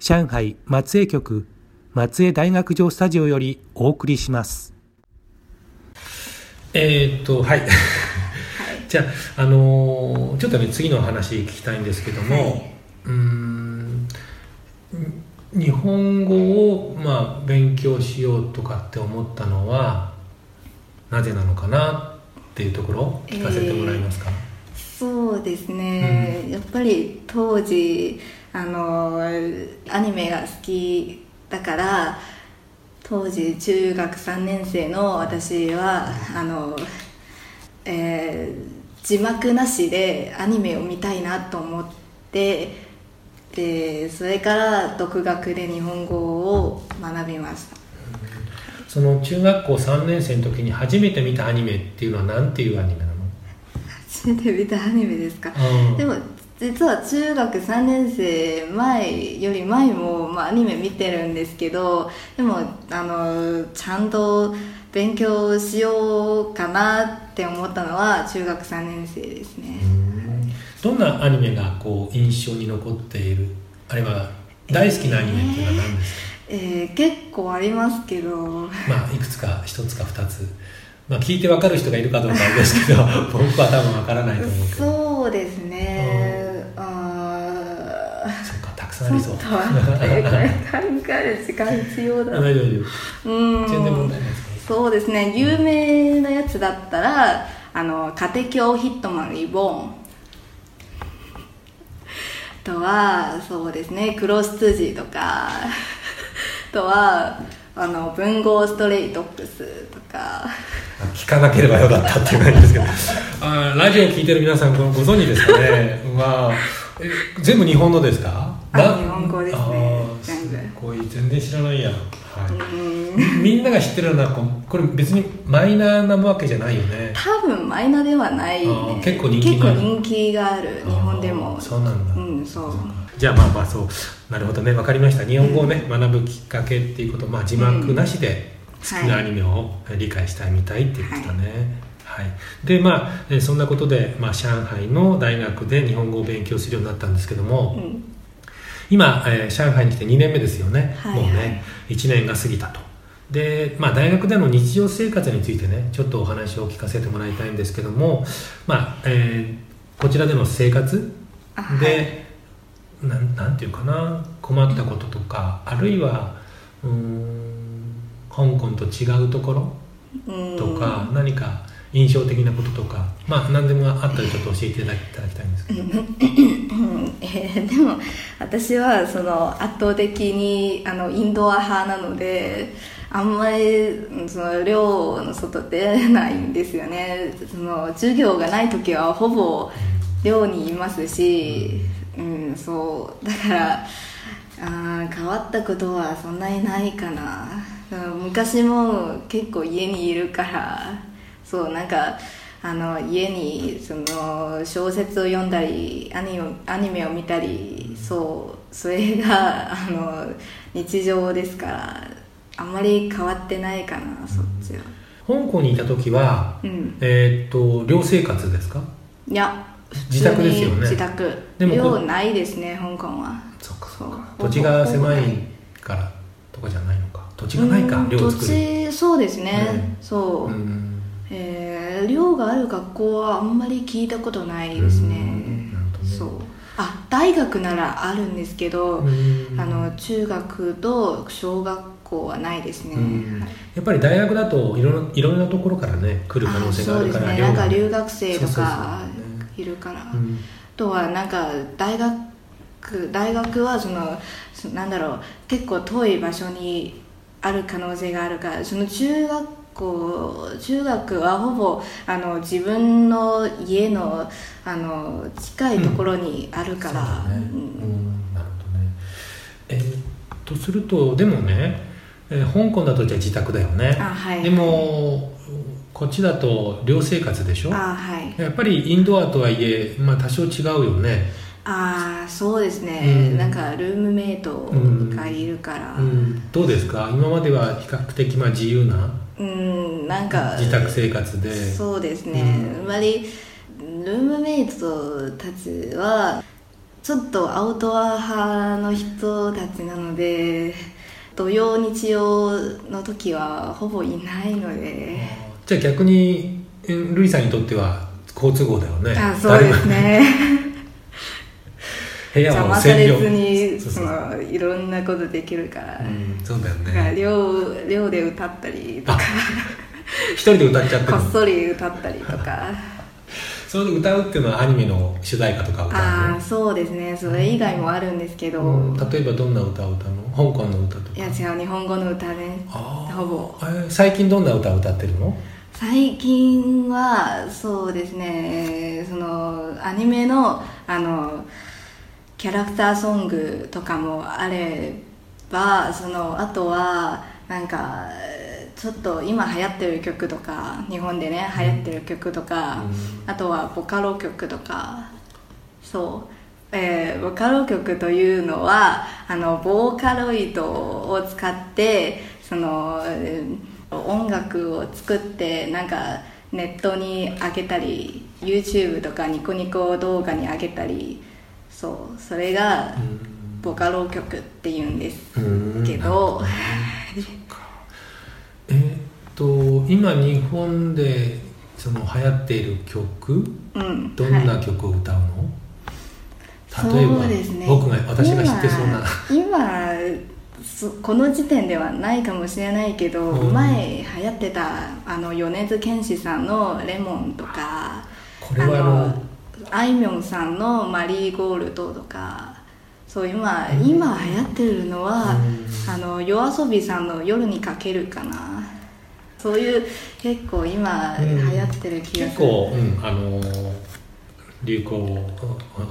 上海松江局松江大学城スタジオよりお送りします。えー、っとはい。じゃあ、あのーちょっとね次の話聞きたいんですけども、はい。うーん日本語を、まあ、勉強しようとかって思ったのはなぜなのかなっていうところを聞かせてもらえますか、そうですね、やっぱり当時あのアニメが好きだから当時中学3年生の私はあの、えー字幕なしでアニメを見たいなと思ってでそれから独学で日本語を学びました。その中学校3年生の時に初めて見たアニメっていうのは何ていうアニメなの？初めて見たアニメですか？うん。でも実は中学3年生前より前も、まあ、アニメ見てるんですけどでもあのちゃんと勉強しようかなって思ったのは中学3年生ですね、どんなアニメがこう印象に残っている？あるいは大好きなアニメっていうのは何ですか、えー結構ありますけど。まあいくつか一つか二つ。まあ聞いて分かる人がいるかどうかあれですけど 僕は多分分からないと思うけど。そうですねくさんありそうちょっと待ってこれ考える時間必要だ。あ大丈夫。大丈うん。夫全然問題ないですそうですね。有名なやつだったらあの家庭教ヒットマンリボーン。あとはそうですね。クロスツジとか。あとはあの文豪ストレイドッグスとか。聞かなければよかったっていう感じですけど。あラジオ聞いてる皆さんごご存知ですかね？まあえ全部日本のですか？あな日本語ですね。全部すごい。全然知らないや、はい。うん。みんなが知ってるのはこれ別にマイナーなわけじゃないよね。多分マイナーではない、ね、結構人気がある人気がある。日本でも。そうなんだ。うんそう。じゃあまあまあそう。なるほどね。分かりました。日本語をね、学ぶきっかけっていうこと、まあ、字幕なしで好きなアニメを理解したいみたいっていうことだね、はい。でまあえーそんなことで、まあ、上海の大学で日本語を勉強するようになったんですけども、うん今、えー上海に来て2年目ですよね、はいもうね1年が過ぎたと。で、まあ、大学での日常生活についてねちょっとお話を聞かせてもらいたいんですけども、まあえーこちらでの生活あはい。で、なんなんていうかな困ったこととかあるいはうーん香港と違うところうん。とか、何か印象的なこととかまあ何でもあったらちょっと教えていただきいたいんですけど、う んえーでも私はその圧倒的にあのインドア派なのであんまりうんその寮の外出ないんですよね。その授業がない時はほぼ寮にいますし、うん、そう。だからあー変わったことはそんなにないかな。昔も結構家にいるからそうなんかあの家にその小説を読んだりアニメアニメを見たりそうそれがあの日常ですからあんまり変わってないかなそっちは。香港にいた時は、うん。えーっと寮生活ですか？いや自宅ですよね。自宅。でもこ寮ないですね香港は。そっかそう。土地が狭いからとかじゃないのか。土地がないか寮を作る。地そうですね、うん。そう、うんえー寮がある学校はあんまり聞いたことないですね。ね。そう。あ大学ならあるんですけど、うん。あの中学と小学校はないですね、やっぱり大学だといろいろんなところからね来る可能性があるからそうですね。なんか留学生とかいるから、うん。あとはなんか大学大学はそのそなんだろう結構遠い場所にある可能性があるからその中学校中学はほぼあの自分の家のあの近いところにあるから、そうだね。うん。うんなるほどね。えーっとするとでもね、えー香港だとじゃあ自宅だよね。あはい。でもこっちだと寮生活でしょ？あはい。やっぱりインドアとはいえ、まあ、多少違うよね、ああそうですね、うん。なんかルームメイトがいるから。うん、どうですか？今までは比較的まあ自由なうんなんか自宅生活で。そうですね、うん。あまりルームメイトたちはちょっとアウトア派の人たちなので土曜日曜の時はほぼいないので。じゃあ逆にえルイさんにとっては好都合だよね。あそうですね部屋邪魔されずにそのいろんなことできるから、うん、そうだよね。寮寮で歌ったりとか。一人で歌っちゃってこっそり歌ったりとか。それで歌うっていうのはアニメの主題歌とか歌うの？ああそうですね。それ以外もあるんですけど、うん。例えばどんな歌を歌うの？香港の歌とか。いや違う日本語の歌ね。あー。ほぼ。えー最近どんな歌を歌ってるの？最近はそうですね。そのアニメのあのキャラクターソングとかもあればそのあとはなんかちょっと今流行ってる曲とか日本でね流行ってる曲とか、あとはボカロ曲とか。そう、えーボカロ曲というのはあのボーカロイドを使ってそのえー音楽を作ってなんかネットに上げたり YouTube とかニコニコ動画に上げたりそうそれがボカロ曲っていうんですうん。けどえーっと今日本でその流行っている曲うん。どんはない曲を歌うの、例えばね。僕が私が知ってそうな。今この時点ではないかもしれないけど、うん。前流行ってたあの米津玄師さんの「レモン」とかこれはあのあいみょんさんの「マリーゴールド」とかそう今、今流行ってるのは、うん。あの夜遊びさんの「夜にかける」かな。そういう結構今うん。流行ってる気がする、結構、うん、あのー流行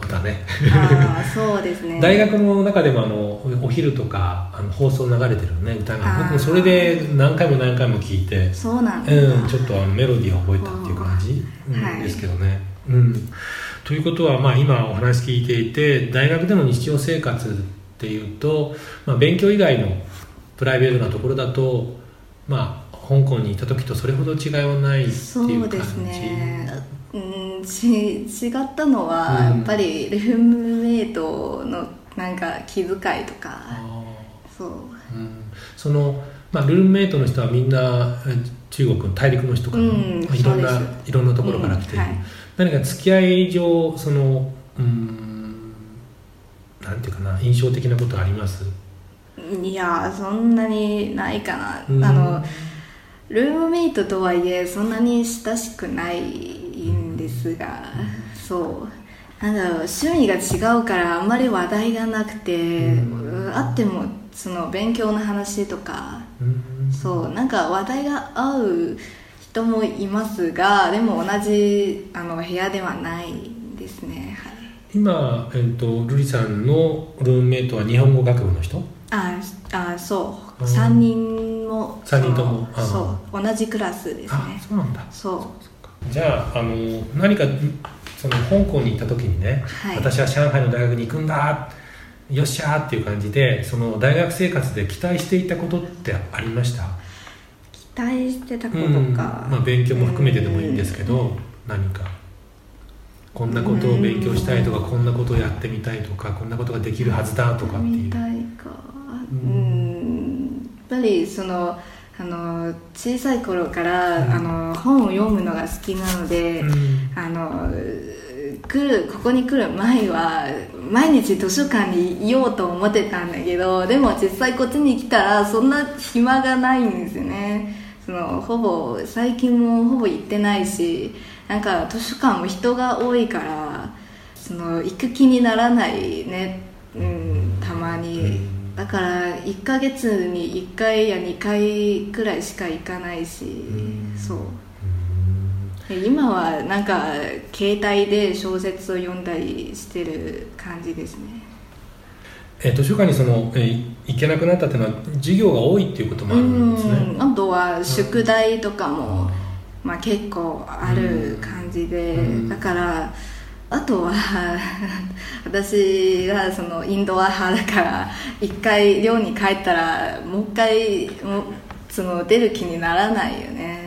だね。ああ そうですね。大学の中でもあのお昼とかあの放送流れてるね歌が。僕もそれで何回も何回も聞いてそうなんうん、ちょっとあのメロディーを覚えたっていう感じ、うんはい。ですけどね、うん。ということは、まあ、今お話聞いていて大学での日常生活っていうと、まあ、勉強以外のプライベートなところだと、まあ、香港にいた時とそれほど違いはないっていうそ感じ。うですね。うんち違ったのは、うん。やっぱりルームメイトのなんか気遣いとか。あそう。ーうん、その、まあ、ルームメイトの人はみんなえ中国の大陸の人かな、うんまあいろんなそういろんなところから来ている、うんはい何か付き合い上そのうんなんていうかな印象的なことあります？いやそんなにないかな、うん。あのルームメイトとはいえそんなに親しくないんですが、そう。なんだろう趣味が違うからあんまり話題がなくて、うん。あってもその勉強の話とかうん。そうなんか話題が合う人もいますがでも同じあの部屋ではないですね。はい今、えっとルリさんのルームメイトは日本語学部の人？ああそう。うん3人も三人とも。そう。同じクラスですあねそうなんだ。そう。じゃああの何かその香港に行った時にね、はい。私は上海の大学に行くんだよっしゃーっていう感じでその大学生活で期待していたことってありました？期待してたことうん。か、まあ、勉強も含めてでもいいんですけど、何か。こんなことを勉強したいとか、こんなことをやってみたいとかこんなことができるはずだとかっていうみたいかう。うん。やっぱりそのあの小さい頃から、うん。あの本を読むのが好きなので、うん。あの来るここに来る前は毎日図書館にいようと思ってたんだけどでも実際こっちに来たらそんな暇がないんですよねそのほぼ最近もほぼ行ってないしなんか図書館も人が多いからその行く気にならないね、うん、たまに、うんだから1ヶ月に1回や2回くらいしか行かないし、んそう。で今はなんか携帯で小説を読んだりしてる感じですねえ図書館にその、えー行けなくなったっていうのは授業が多いっていうこともあるんですね。うん。あとは宿題とかも、まあ、結構ある感じで、うん。だからあとは 私がそのインドア派だから一回寮に帰ったらもう一回その出る気にならないよね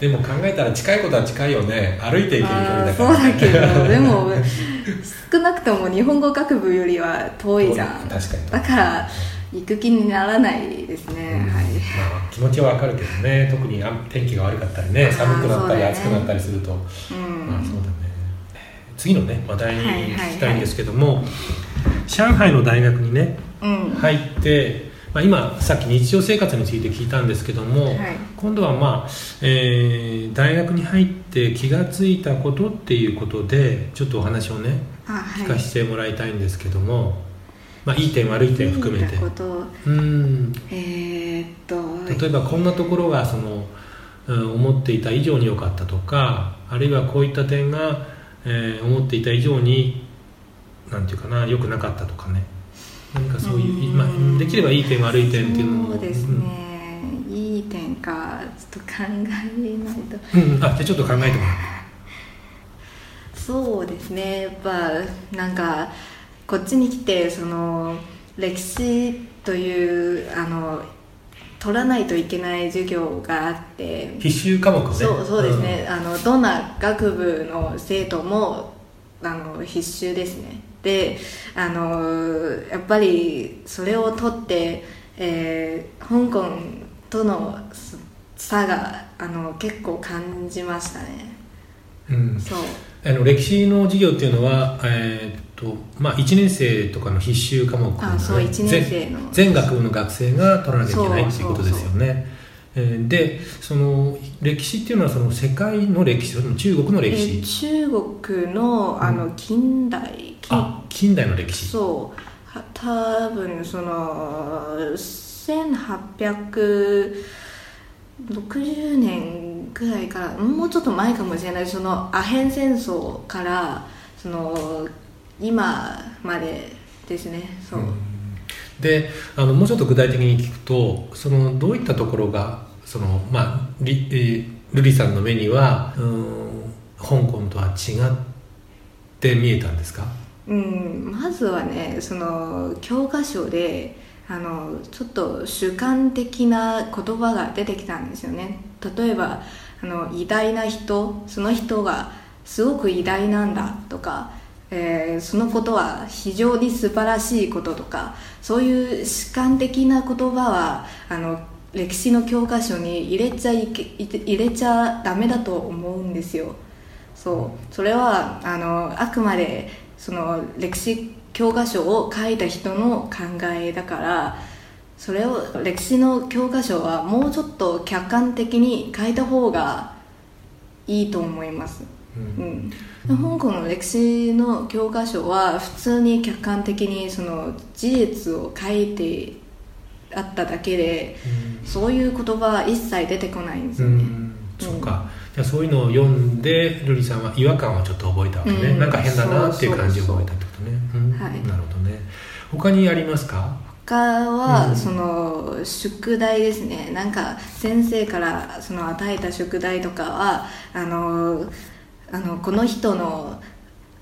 でも考えたら近いことは近いよね。歩いていける距離だからそうだけどでも 少なくとも日本語学部よりは遠いじゃん。確かに。だから行く気にならないですね、うん。はい。まあ、気持ちはわかるけどね。特にあ天気が悪かったりね。寒くなったり暑くなったりすると、うん。まあそうだね。次のね話題にはいはいはい。聞きたいんですけども、上海の大学にねうん。入って、まあ、今さっき日常生活について聞いたんですけども、はい。今度はまあ、えー大学に入って気がついたことっていうことでちょっとお話をねあはい。聞かせてもらいたいんですけども、まあ、いい点悪い点含めて。うん。えー、っと例えばこんなところがその、うん思っていた以上に良かったとかあるいはこういった点が、えー思っていた以上になんていうかな良くなかったとかね何かそういううんまあ、できればいい点悪い点っていうのも。そうですね、いい点かちょっと考えないと。うん、うんあじゃあちょっと考えてもらって。そうですね。やっぱなんかこっちに来てその歴史というあの取らないといけない授業があって。必修科目ね。そうそうですね、あのどんな学部の生徒もあの必修ですねであのやっぱりそれを取って、えー香港との差があの結構感じましたね。うん、うんそう。あの歴史の授業っていうのは、えーっとまあ、1年生とかの必修科目あそう一年生の。全全学部の学生が取らなきゃいけないっていうことですよね。えーでその歴史っていうのはその世界の歴史中国の歴えー史、中国のあの近代、近あ近代の歴史。そう。は多分その1860年ぐらいからもうちょっと前かもしれない。そのアヘン戦争からその今までですね。そう、であのもうちょっと具体的に聞くとそのどういったところがその、まあ、リえールリさんの目にはうん香港とは違って見えたんですか？うん、まずはねその教科書であのちょっと主観的な言葉が出てきたんですよね。例えばあの偉大な人その人がすごく偉大なんだとか、えーそのことは非常に素晴らしいこととかそういう主観的な言葉はあの歴史の教科書に入れちゃいけ入れちゃダメだと思うんですよ。そう。それはあのあくまでその歴史教科書を書いた人の考えだからそれを歴史の教科書はもうちょっと客観的に書いた方がいいと思います、うん。香港の歴史の教科書は普通に客観的にその事実を書いてあっただけで、そういう言葉は一切出てこないんですうよね、んそうか。じゃあそういうのを読んでルリさんは違和感をちょっと覚えたわけね、うん。なんか変だなっていう感じを覚えたってことね。うん。はい。なるほどね。他にありますか？他は、うん。その宿題ですね。なんか先生からその与えた宿題とかはあのあのこの人の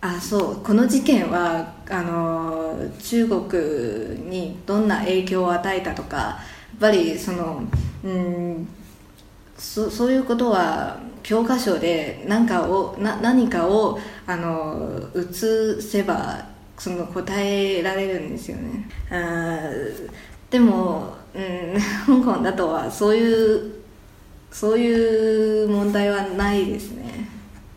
あそうこの事件はあの中国にどんな影響を与えたとかやっぱりそのうんそそういうことは教科書で何かをな何かをあの移せばその答えられるんですよね。あーでも、うん、香港だとはそういうそういう問題はないですね。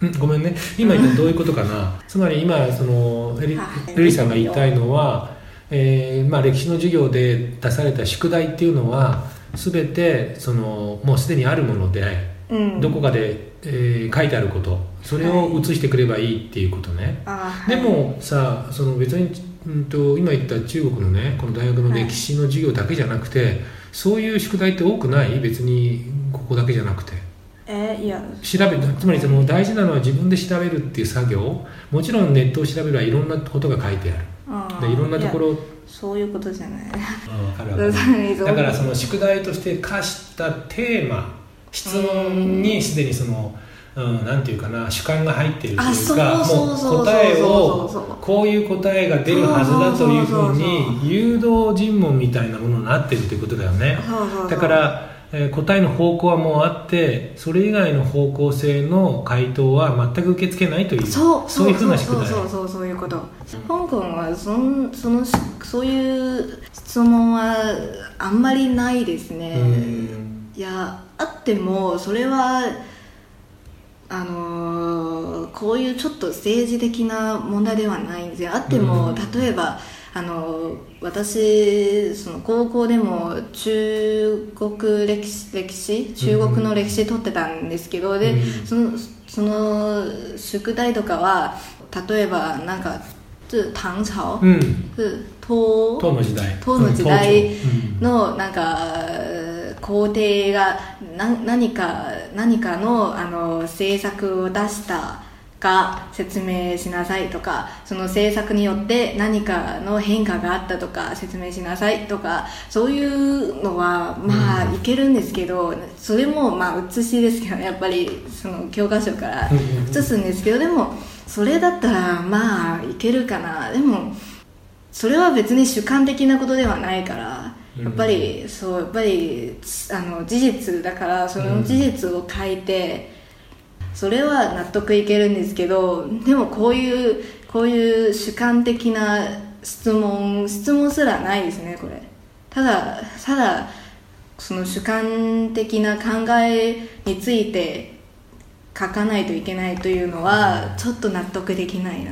うんごめんね。今言ったどういうことかな。つまり今そのエリはいルリさんが言いたいのは、えーまあ、歴史の授業で出された宿題っていうのは全てそのもうすでにあるもので、うん。どこかで、えー書いてあること。それを写してくればいいっていうことね、あーでもさその別に、うん、と今言った中国のねこの大学の歴史の授業だけじゃなくて、そういう宿題って多くない？別にここだけじゃなくて。えいや。調べつまりその大事なのは自分で調べるっていう作業。もちろんネットを調べればいろんなことが書いてあるでいろんなところ。そういうことじゃない。わかるわかる。だからその宿題として課したテーマ質問にすでにその、うん、なんていうかな主観が入ってるとあいうかもそう答えをこういう答えが出るはずだというふうに誘導尋問みたいなものになってるということだよね。だから、えー答えの方向はもうあってそれ以外の方向性の回答は全く受け付けないというそうそういうふうな宿題。そうそうそうそういうこと。香港はそんそのしそういう質問はあんまりないですね。うん。いやあってもそれはあのーこういうちょっと政治的な問題ではないんですよ。あっても、うん。例えばあの私その高校でも中国歴史歴史？中国の歴史取ってたんですけど、でうん。そのその宿題とかは例えばなんか唐朝、うん。是唐？唐の時代。唐の時代うんのなんか皇帝がな何か何かのあの政策を出したか説明しなさいとかその政策によって何かの変化があったとか説明しなさいとかそういうのはまあいけるんですけどそれもまあ写しですけどやっぱりその教科書から写すんですけどでもそれだったらまあいけるかな。でもそれは別に主観的なことではないからうん。やっぱりそうやっぱりあの事実だからその事実を書いて、それは納得いけるんですけどでもこういうこういう主観的な質問質問すらないですねこれ。ただただその主観的な考えについて書かないといけないというのはちょっと納得できないな、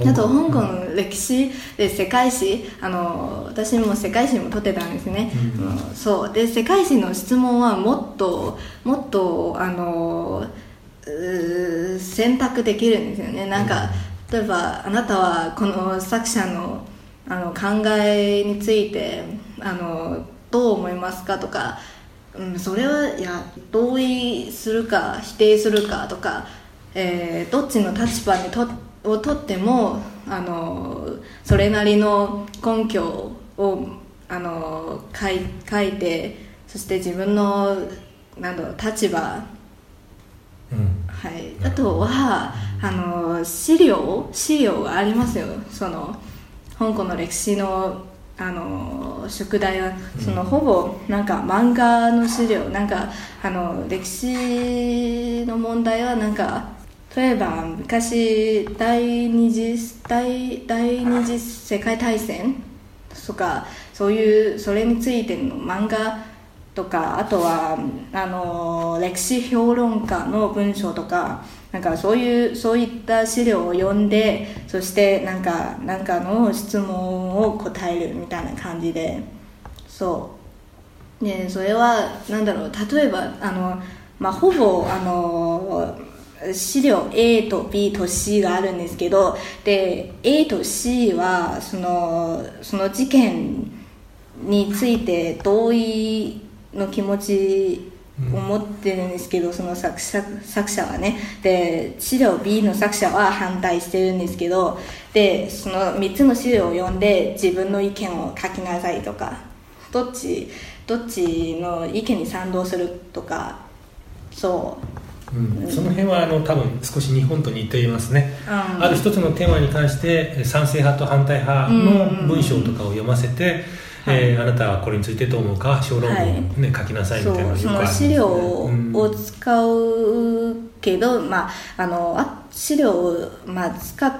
うん。あと香港。の歴史で世界史あの私も世界史も取ってたんですね、うん。そう。で世界史の質問はもっともっとあの選択できるんですよね。なんか、例えばあなたはこの作者のあの考えについてあのどう思いますかとか、うん、それはいや同意するか否定するかとか、えーどっちの立場にとをとってもあのそれなりの根拠をあの書い書いてそして自分のなんだろう立場うんはい、あとはあの資料資料がありますよ。その香港の歴史のあの宿題はそのほぼなんか漫画の資料なんかあの歴史の問題はなんか例えば昔第二次第第二次世界大戦とかそういうそれについての漫画とかあとはあの歴史評論家の文章とかなんかそういうそういった資料を読んでそしてなんかなんかの質問を答えるみたいな感じでそう。でそれはなんだろう例えばあの、まあ、ほぼあの資料 A と B と C があるんですけどで A と C はそのその事件について同意の気持ちを持ってるんですけど、その作者作者はね。で資料 B の作者は反対してるんですけどでその3つの資料を読んで自分の意見を書きなさいとかどっちどっちの意見に賛同するとかそう。うん、その辺はあの多分少し日本と似ていますね、うん。ある一つのテーマに関してえ賛成派と反対派の文章とかを読ませて、えーあなたはこれについてどう思うか？小論文を、ね書きなさいみたいなその資料うんを使うけど、まああのあ資料を、まあ、使っ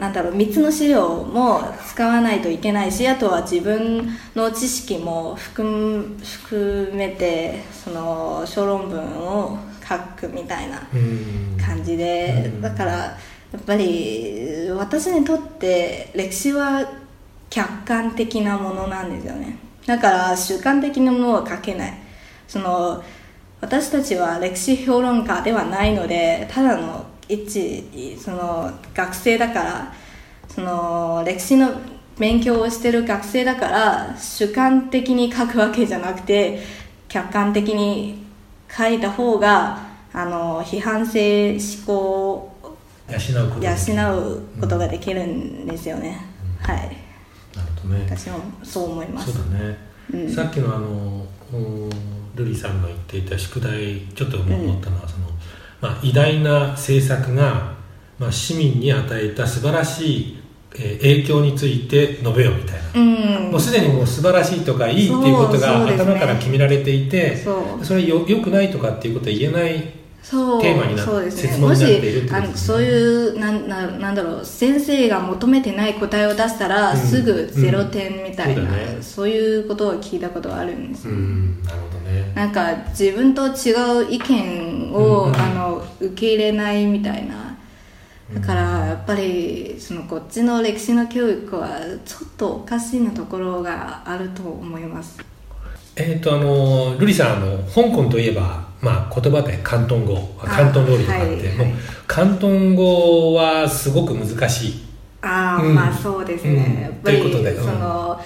なんだろう3つの資料も使わないといけないしあとは自分の知識も含めてその小論文を書くみたいなうん。感じで、うん。だからやっぱり私にとって歴史は客観的なものなんですよね。だから主観的なものは書けない。その私たちは歴史評論家ではないのでただの一その学生だからその歴史の勉強をしてる学生だから主観的に書くわけじゃなくて客観的に書いた方があの批判性思考を養うこと養うことができるんですよね、はい。なるほどね。私もそう思います。そうだね、うん。さっきのあのおルリさんが言っていた宿題ちょっと思ったのは、そのまあ、偉大な政策が、まあ、市民に与えた素晴らしい、えー影響について述べよみたいな、うん。もうすでにもう素晴らしいとかいいっていうことが頭から決められていてそう。それよよくないとかっていうことは言えないそうテーマになそうです設ね。もしあのそういうなんななんだろう先生が求めてない答えを出したら、うんすぐゼロ点みたいな、うんそね。そういうことを聞いたことがあるんですよ、うんなるほどね。なんか自分と違う意見を、うんあの受け入れないみたいな。だからやっぱりそのこっちの歴史の教育はちょっとおかしいなところがあると思います。えっ、とあのルリさんあの香港といえば、まあ、言葉で広東語あ広東料理とかあって、はいもう広東語はすごく難しい。ああ、うん。まあそうですね、うん。ということでうん。その、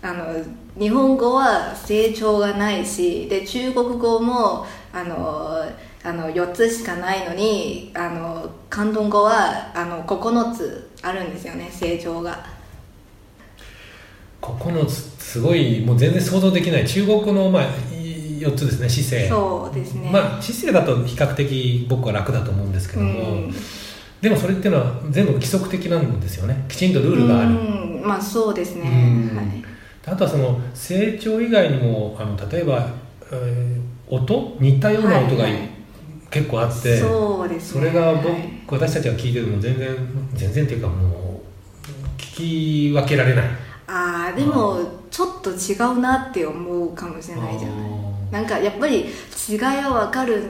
あの日本語は成長がないしで中国語もあのあの4つしかないのにあの広東語はあの9つあるんですよね成長が。9つすごいもう全然想像できない。中国語の、まあ、4つですね姿勢。そうですね。まあ姿勢だと比較的僕は楽だと思うんですけども、うん。でもそれっていうのは全部規則的なんですよね。きちんとルールがある、うん。まあそうですね、うん。はい。あとはその成長以外にもあの例えば、えー音？似たような音が、はいはい。結構あってそうですね。それが僕、はい。私たちが聞いてるのも全然全然っていうかもう聞き分けられない。ああでもちょっと違うなって思うかもしれないじゃないなんかやっぱり違いはわかる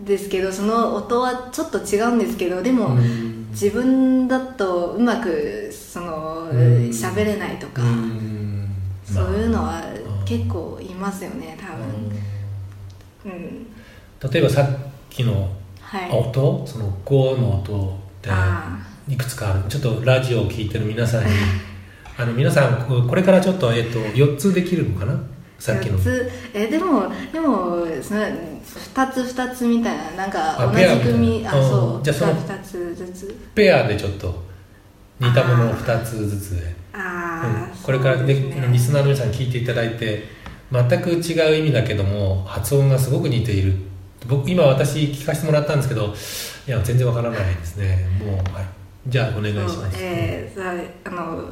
んですけどその音はちょっと違うんですけどでも、うん。自分だとうまくそのうん。喋れないとか、うん。そういうのはまあ結構いますよね多分。うん。うん例えばさっきのはい。音、その「ゴ」の音ってあいくつかある。ちょっとラジオを聞いてる皆さんにあの皆さんここれからちょっと,、えっと4つできるのかな？さっきの。4つ。えでもでもその2つ2つみたいななんかあ同じ組あうん。そう。じゃあその2つずつ。ペアでちょっと似たものを2つずつで、ああ、うん。これからねねリスナーの皆さんに聞いていただいて全く違う意味だけども発音がすごく似ている。僕今私聞かせてもらったんですけどいや全然わからないですね。もう、はい、じゃあお願いします、えー、さあの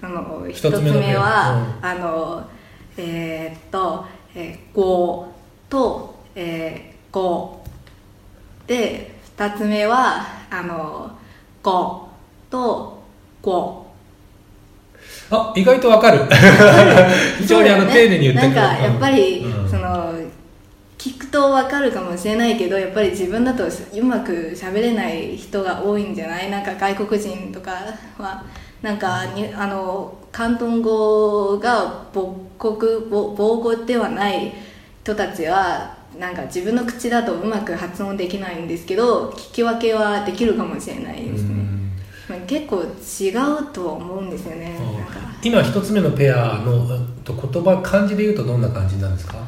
あのつつ目のペア。は、あのえーっと「えー、ご」と「えー、ご」で二つ目はあの「ご」と「ご」あ意外とわかる。非常にあの、丁寧に言ってくれる。なんかやっぱり、うん。その聞くと分かるかもしれないけどやっぱり自分だとうまく喋れない人が多いんじゃない？なんか外国人とかはなんかにあの広東語が母国母母語ではない人たちはなんか自分の口だとうまく発音できないんですけど聞き分けはできるかもしれないですね、結構違うとは思うんですよね。今一つ目のペアの言葉漢字で言うとどんな感じなんですか？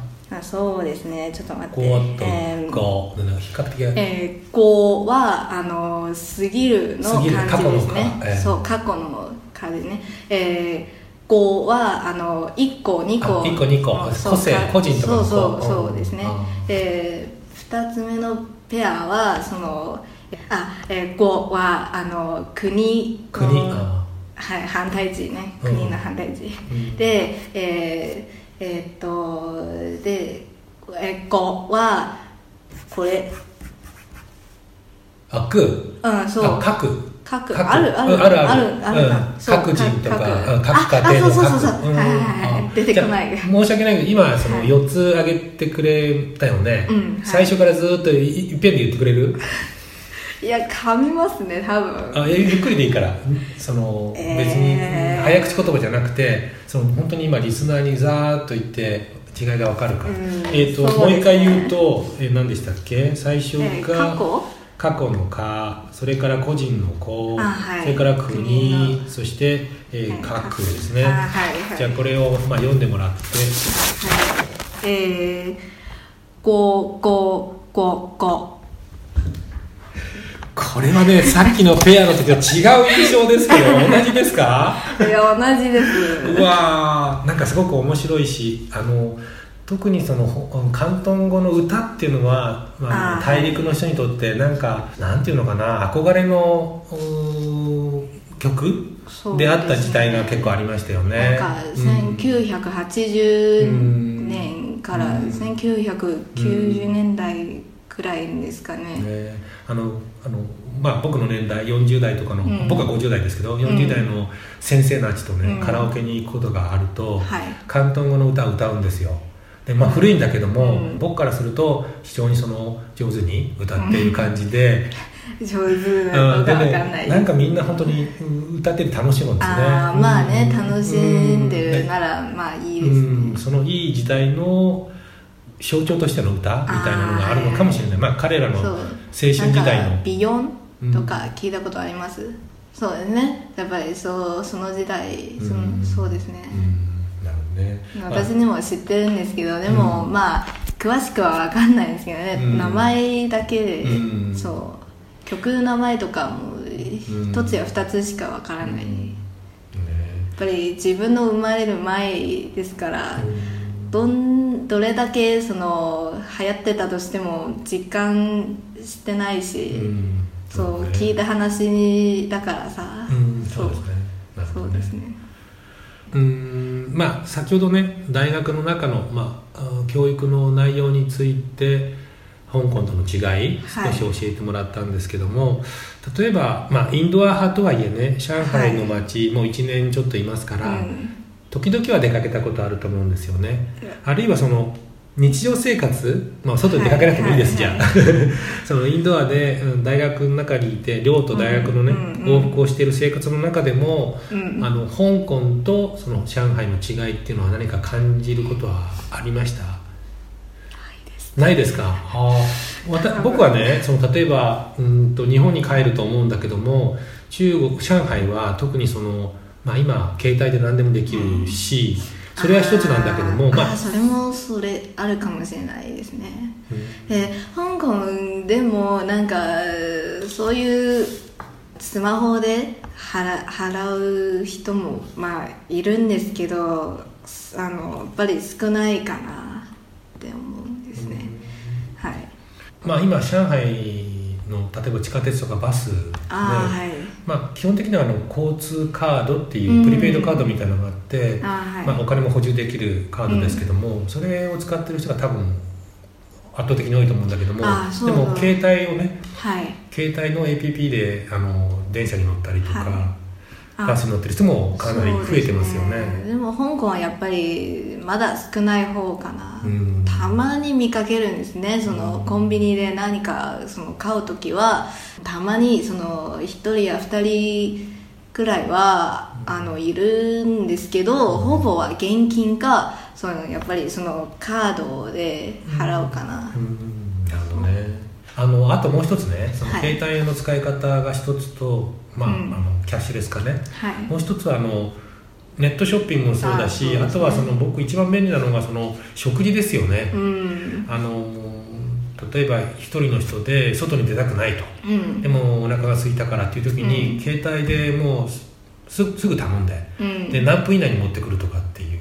あそうですね。ちょっと待って。こうとえーなんか比較的えー、語はあの過ぎるの過ぎる漢字ですね。過去のかえーそう過去の漢字ね。えー、語はあの1個2個。個二個。個性か個人とかのそうそう個そうですね。うん。えー、2つ目のペアはそのあ、えー、語はあの国の国あはい、反対字ね。うん。国の反対字、うん。でえー、えーっとで、えー、語はこれ。あく。うんそう。あ書く。書く。あるある。うんある。あるある。うん。各人とか各あ家庭のあそうそうそう各そう。はいはいはい。うん。出てこない。申し訳ないけど今そのはい。4つ挙げてくれたよね、うんはい。最初からずっといいっぺんで言ってくれる？いや噛みますね多分。あゆゆっくりでいいから。その、えー。別に早口言葉じゃなくてその本当に今リスナーにざーっと言って違いが分かるか、うん。えっ、と、ね。もう一回言うと、えー何でしたっけ？最初が、えー過去？過去の「か」それから個人の「こ」あはい。それから国そして、えー、はい。各ですね、あはいはい。じゃあこれを、まあ、読んでもらって。はい。えー、ごごごごこれはねさっきのペアの時と違う印象ですけど 同じですか？いや同じです。うわーなんかすごく面白いしあの特にそのほ広東語の歌っていうのは、まあ、大陸の人にとってなんかなんていうのかな憧れの曲であった時代が結構ありましたよね。なんかうん。1980年からうん。1990年代くらいですかね、ね、あのあのまあ僕の年代40代とかの、うん。僕は50代ですけど40代の先生たちとね、うん。カラオケに行くことがあると、はい。広東語の歌を歌うんですよ。で、まあ、古いんだけども、うん。僕からすると非常にその上手に歌っている感じで, 上手なのか分かんない。ね、なんかみんな本当にうん歌ってて楽しむんですね。ああまあねうん。楽しんでるうんならまあいいうですね。ん、そのいい時代の象徴としての歌みたいなのがあるのかもしれない。まあ彼らの青春時代の。ビヨンとか聞いたことあります、そうですね。やっぱりそうその時代そ,、うん。そうですね、うん。なるほどね。私にも知ってるんですけどでも、うん。まあ詳しくは分かんないんですけどね、うん。名前だけで、うん。そう。曲の名前とかも一つや二つしか分からない、うん。ね。やっぱり自分の生まれる前ですから、うんどんどれだけその流行ってたとしても実感してないし、うん。そう、ね。聞いた話だからさ、うんそうですねなるほどね。そうですね。うーんまあ先ほどね大学の中の、まあ、あ教育の内容について香港との違いはい。少し教えてもらったんですけども、例えば、まあ、インドア派とはいえね上海の街、もう1年ちょっといますから、うん時々は出かけたことあると思うんですよね、あるいはその日常生活、まあ、外に出かけなくてもいいです、はいじゃあそのインドアで、うん大学の中にいて寮と大学のね、うんうんうん。往復をしている生活の中でも、うんあの香港とその上海の違いっていうのは何か感じることはありました？ないですか？あ僕はねその例えばうんと日本に帰ると思うんだけども中国上海は特にその、まあ、今携帯で何でもできるし、それは一つなんだけどもまあそれもそれあるかもしれないですね。うん。で香港でもなんかそういうスマホで払払う人もまあいるんですけどあのやっぱり少ないかなって思うんですね、はい。まあ、今上海の例えば地下鉄とかバスで、ああはいまあ、基本的にはあの交通カードっていうプリペイドカードみたいなのがあって、あーはい。まあ、お金も補充できるカードですけども、それを使ってる人が多分圧倒的に多いと思うんだけどもでも携帯をねはい。携帯の APP であの電車に乗ったりとか、はバスに乗ってる人もかなり増えてますよそうね。でも香港はやっぱりまだ少ない方かな、うん。たまに見かけるんですね。そのコンビニで何かその買う時はたまにその1人や2人くらいはあのいるんですけどほぼは現金かそのやっぱりそのカードで払うかな、うん。なるほどねあのあともう一つねそのはい携帯の使い方が一つと、まあうん。あのキャッシュレス化ね。はい。もう一つはあのネットショッピングもそうだしあ,、あとはその僕一番便利なのがその食事ですよね、うん。あの例えば一人の人で外に出たくないと。うん。でもお腹が空いたからっていう時に、うん。携帯でもうすすぐ頼んで、うん。で何分以内に持ってくるとかっていう。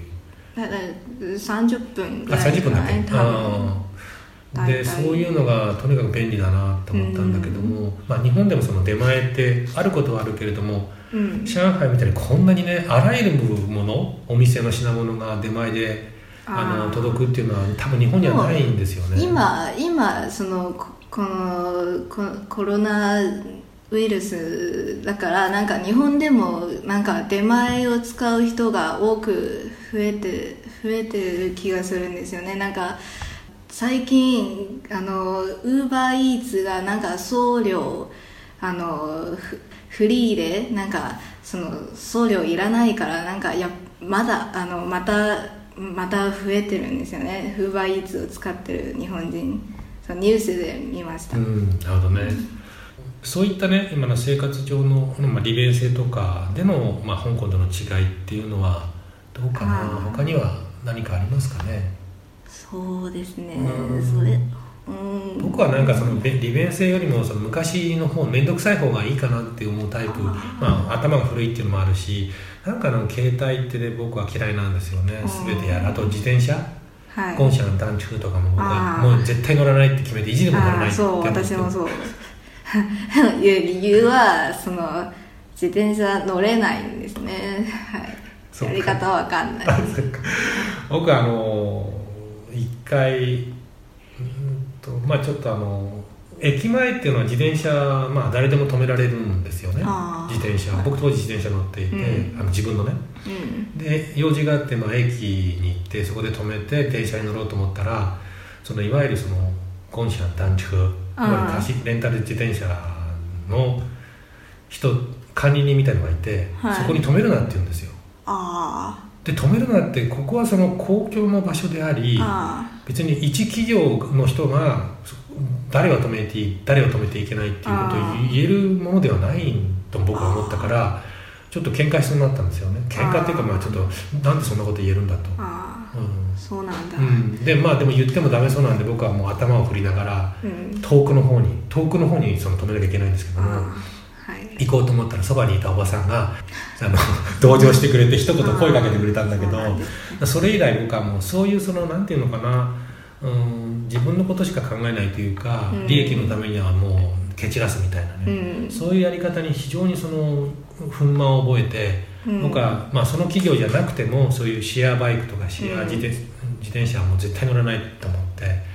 だから30分ぐあらい30分だけあー。大体でそういうのがとにかく便利だなと思ったんだけども、まあ、日本でもその出前ってあることはあるけれどもうん。上海みたいにこんなにねあらゆるものお店の品物が出前であの届くっていうのは多分日本にはないんですよね。今今そのここのココロナウイルスだからなんか日本でもなんか出前を使う人が多く増えて増えてる気がするんですよね。なんか最近あのウーバーイーツがなんか送料あのフフリーでなんかその送料いらないからなんかやまだあのまたまた増えてるんですよね。ウーバーイーツを使ってる日本人。そうニュースで見ました、うんなるほどね。そういったね今の生活上の、まあ、利便性とかでの、まあ、香港との違いっていうのはどうかな。他には何かありますかね？そうですね。うん。それうん。僕はなんかそのべ利便性よりもその昔の方面倒くさい方がいいかなって思うタイプ。まあ、頭が古いっていうのもあるしなんかあの携帯ってね僕は嫌いなんですよね。うん全てやる。あと自転車。はい。ゴンシャン団地とかも僕はもう絶対乗らないって決めて意地でも乗らないってそう。私もそう。いう理由はその自転車乗れないんですね。はい。やり方わかんない。僕あの一回うんとまあちょっとあの駅前っていうのは自転車まあ誰でも止められるんですよね。自転車。僕当時自転車乗っていて、うん。あの自分のね。うん。で用事があって、まあ、駅に行ってそこで止めて電車に乗ろうと思ったらそのいわゆるそのコンシャン団地いわゆる貸しレンタル自転車の人管理人みたいのがいて、はい。そこに止めるなって言うんですよ。あで止めるなってここはその公共の場所であり別に一企業の人がそ誰は止めていい誰は止めていけないっていうことを言えるものではないと僕は思ったからちょっと喧嘩しそうになったんですよね。喧嘩っていうかまあちょっとなんでそんなこと言えるんだと、そうなんだ。うん、でまあでも言ってもダメそうなんで僕はもう頭を振りながらうん。遠くの方に遠くの方にその止めなきゃいけないんですけども行こうと思ったらそばにいたおばさんがあの 同情してくれて一言声かけてくれたんだけどそれ以来僕はもうそういうそのなんていうのかなうん自分のことしか考えないというか、うん。利益のためにはもう蹴散らすみたいなうね、ん。そういうやり方に非常にその憤懣を覚えて、うん。僕は、まあ、その企業じゃなくてもそういうシェアバイクとかシェアうん。自転,、自転車はもう絶対乗らないと思って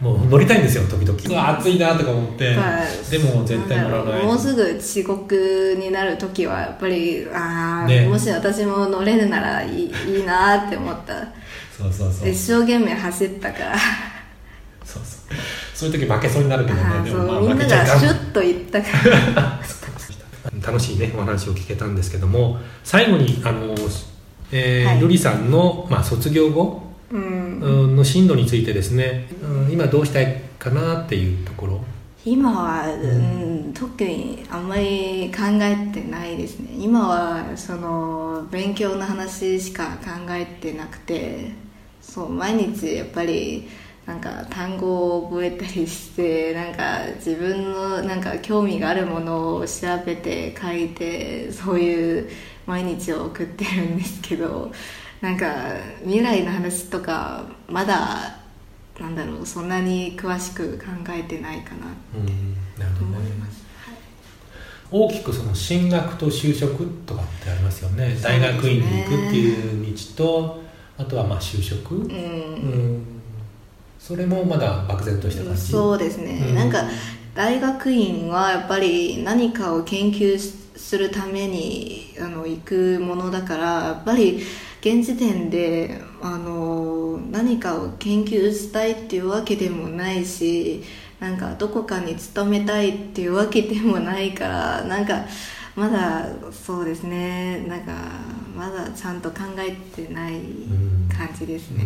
もう乗りたいんですよ時々。暑いなとか思って、まあでも絶対乗らない。もうすぐ遅刻になる時はやっぱりああ、ね。もし私も乗れるならいいいいなって思った。そうそうそう。一生懸命走ったから。そうそう。そういう時負けそうになるけどね。でもまあそうみんな負けちゃいか。んがシュッと言ったから。楽しいねお話を聞けたんですけども。最後にあの、えーはい瑠璃さんの、まあ、卒業後の進路についてですね、うん、今どうしたいかなっていうところ。今は、うん、特にあんまり考えてないですね。今はその勉強の話しか考えてなくてそう毎日やっぱりなんか単語を覚えたりして なんか自分のなんか興味があるものを調べて書いてそういう毎日を送ってるんですけどなんか未来の話とかまだなんだろうそんなに詳しく考えてないかなうんなるほど思いねます、大きくその進学と就職とかってありますよね。大学院に行くっていう道とあとはまあ就職、うん。うん。それもまだ漠然とした感じ？そうですね、うん。なんか大学院はやっぱり何かを研究するためにあの行くものだからやっぱり現時点であの何かを研究したいっていうわけでもないしなんかどこかに勤めたいっていうわけでもないからなんかまだそうですねなんかまだちゃんと考えてない感じですね、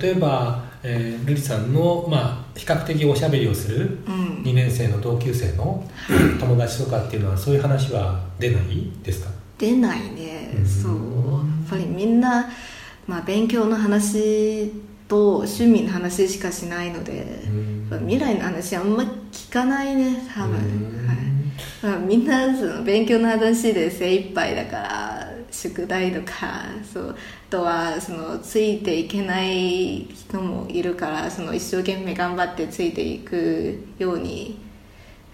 例えば、えー、瑠璃さんの、まあ、比較的おしゃべりをするうん。2年生の同級生の友達とかっていうのはそういう話は出ないですか？出ないね、うん。そうぱりみんな、まあ、勉強の話と趣味の話しかしないので、うん。未来の話あんま聞かないね多分、うん。はい、だからみんなその勉強の話で精一杯だから宿題とかそうあとはそのついていけない人もいるからその一生懸命頑張ってついていくように。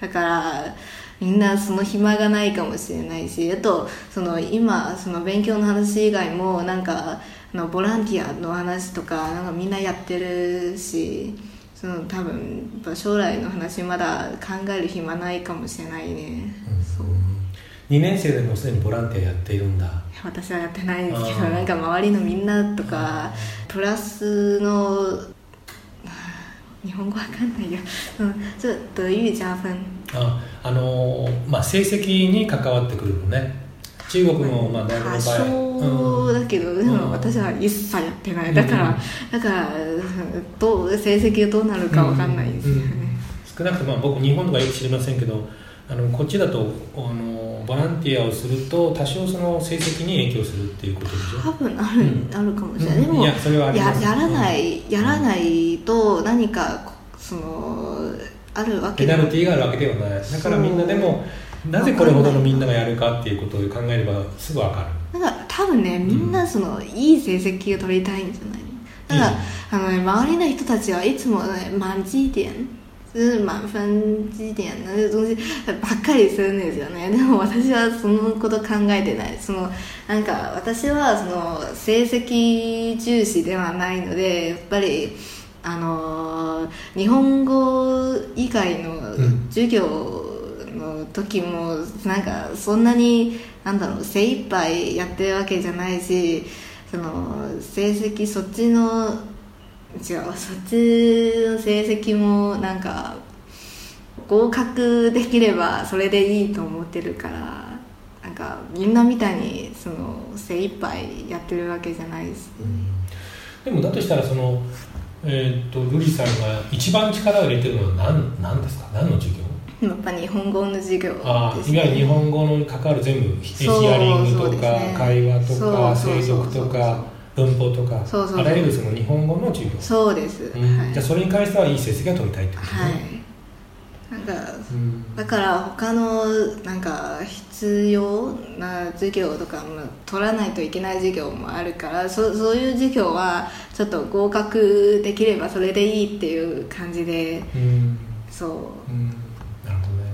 だからみんなその暇がないかもしれないしあとその今その勉強の話以外もなんかあのボランティアの話とかなんかみんなやってるしその多分将来の話まだ考える暇ないかもしれないね、そう2年生でもすでにボランティアやっているんだ。私はやってないんですけどなんか周りのみんなとかプラスの日本語わかんないよ、うん、ちょっと德语加分ああのーまあ成績に関わってくるのね。中国のまあ大学多の場合。少だけど、でも私は一切やってない。だから、だからどう成績がどうなるかわかんないですよね、少なくともまあ僕日本とかよく知りませんけどあのこっちだとあのボランティアをすると多少その成績に影響するっていうことでしょ？多分ある,、あるかもしれない、でもうん。いやそれはややらないやらないと何かこそのあるわけペナルティーがあるわけではない。だからみんなでもなぜこれほどのみんながやるかっていうことを考えればすぐ分かる。なんか多分ねみんなその、いい成績を取りたいんじゃない？だから、あのね、周りの人たちはいつも、ね、満绩点就是満分绩点那些東西ばっかりするんですよね。でも私はそのこと考えてない。そのなんか私はその成績重視ではないのでやっぱりあの日本語以外のん。授業の時もなんかそんなになんだろう精一杯やってるわけじゃないしその成績そっちの違うそっちの成績もなんか合格できればそれでいいと思ってるからなんかみんなみたいにその精一杯やってるわけじゃないです、でもだとしたらそのえーっとルリさんが一番力を入れてるのは何何ですか？何の授業？やっぱ日本語の授業あですあいわゆる日本語に関わる全部ヒアリングとか、ね。会話とかそうそう声そう。読とか文法とかそうそうそう。あらゆるその日本語の授業、そうです、うん。はい。じゃあそれに関してはいい成績が取りたいってことね、はいだから他のなんか必要な授業とかも取らないといけない授業もあるからそそういう授業はちょっと合格できればそれでいいっていう感じでうん。そう。ん。なるほどね。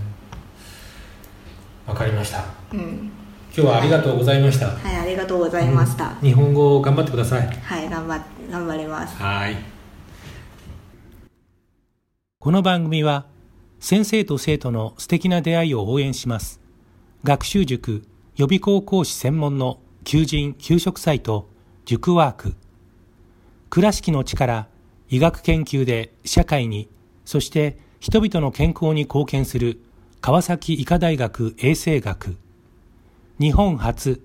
わかりました。ううん。今日はありがとうございました、はいありがとうございました、うん。日本語を頑張ってください。はい頑張頑張ります。はい。この番組は先生と生徒の素敵な出会いを応援します。学習塾予備校講師専門の求人・給食サイト塾ワーク。倉敷の力医学研究で社会にそして人々の健康に貢献する川崎医科大学衛生学。日本初。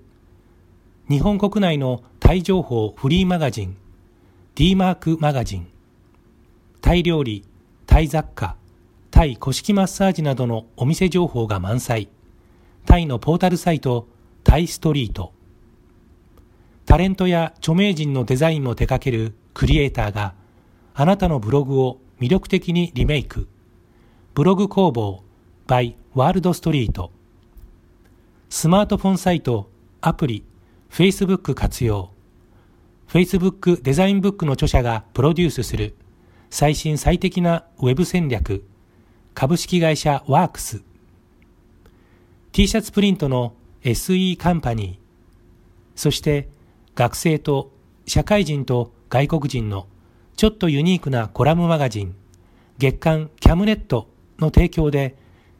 日本国内のタイ情報フリーマガジン D マークマガジン。タイ料理、タイ雑貨、タイ古式マッサージなどのお店情報が満載。タイのポータルサイト、タイストリート。タレントや著名人のデザインも手掛けるクリエイターがあなたのブログを魅力的にリメイク。ブログ工房 by ワールドストリート。スマートフォンサイト、アプリ、Facebook 活用。Facebook デザインブックの著者がプロデュースする最新最適なウェブ戦略株式会社ワークス t シャツプリントの SE カンパニーそして学生と社会人と外国人のちょっとユニークなコラムマガジン月刊キャムネットの提供で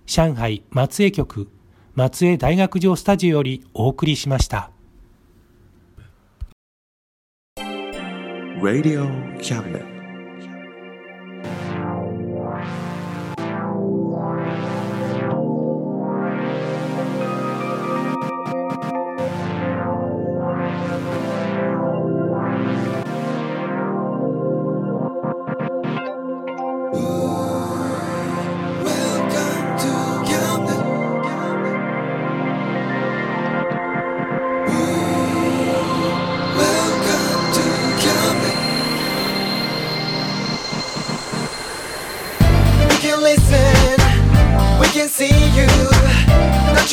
上海松江局松江大学城スタジオよりお送りしました。Radio Cabinet.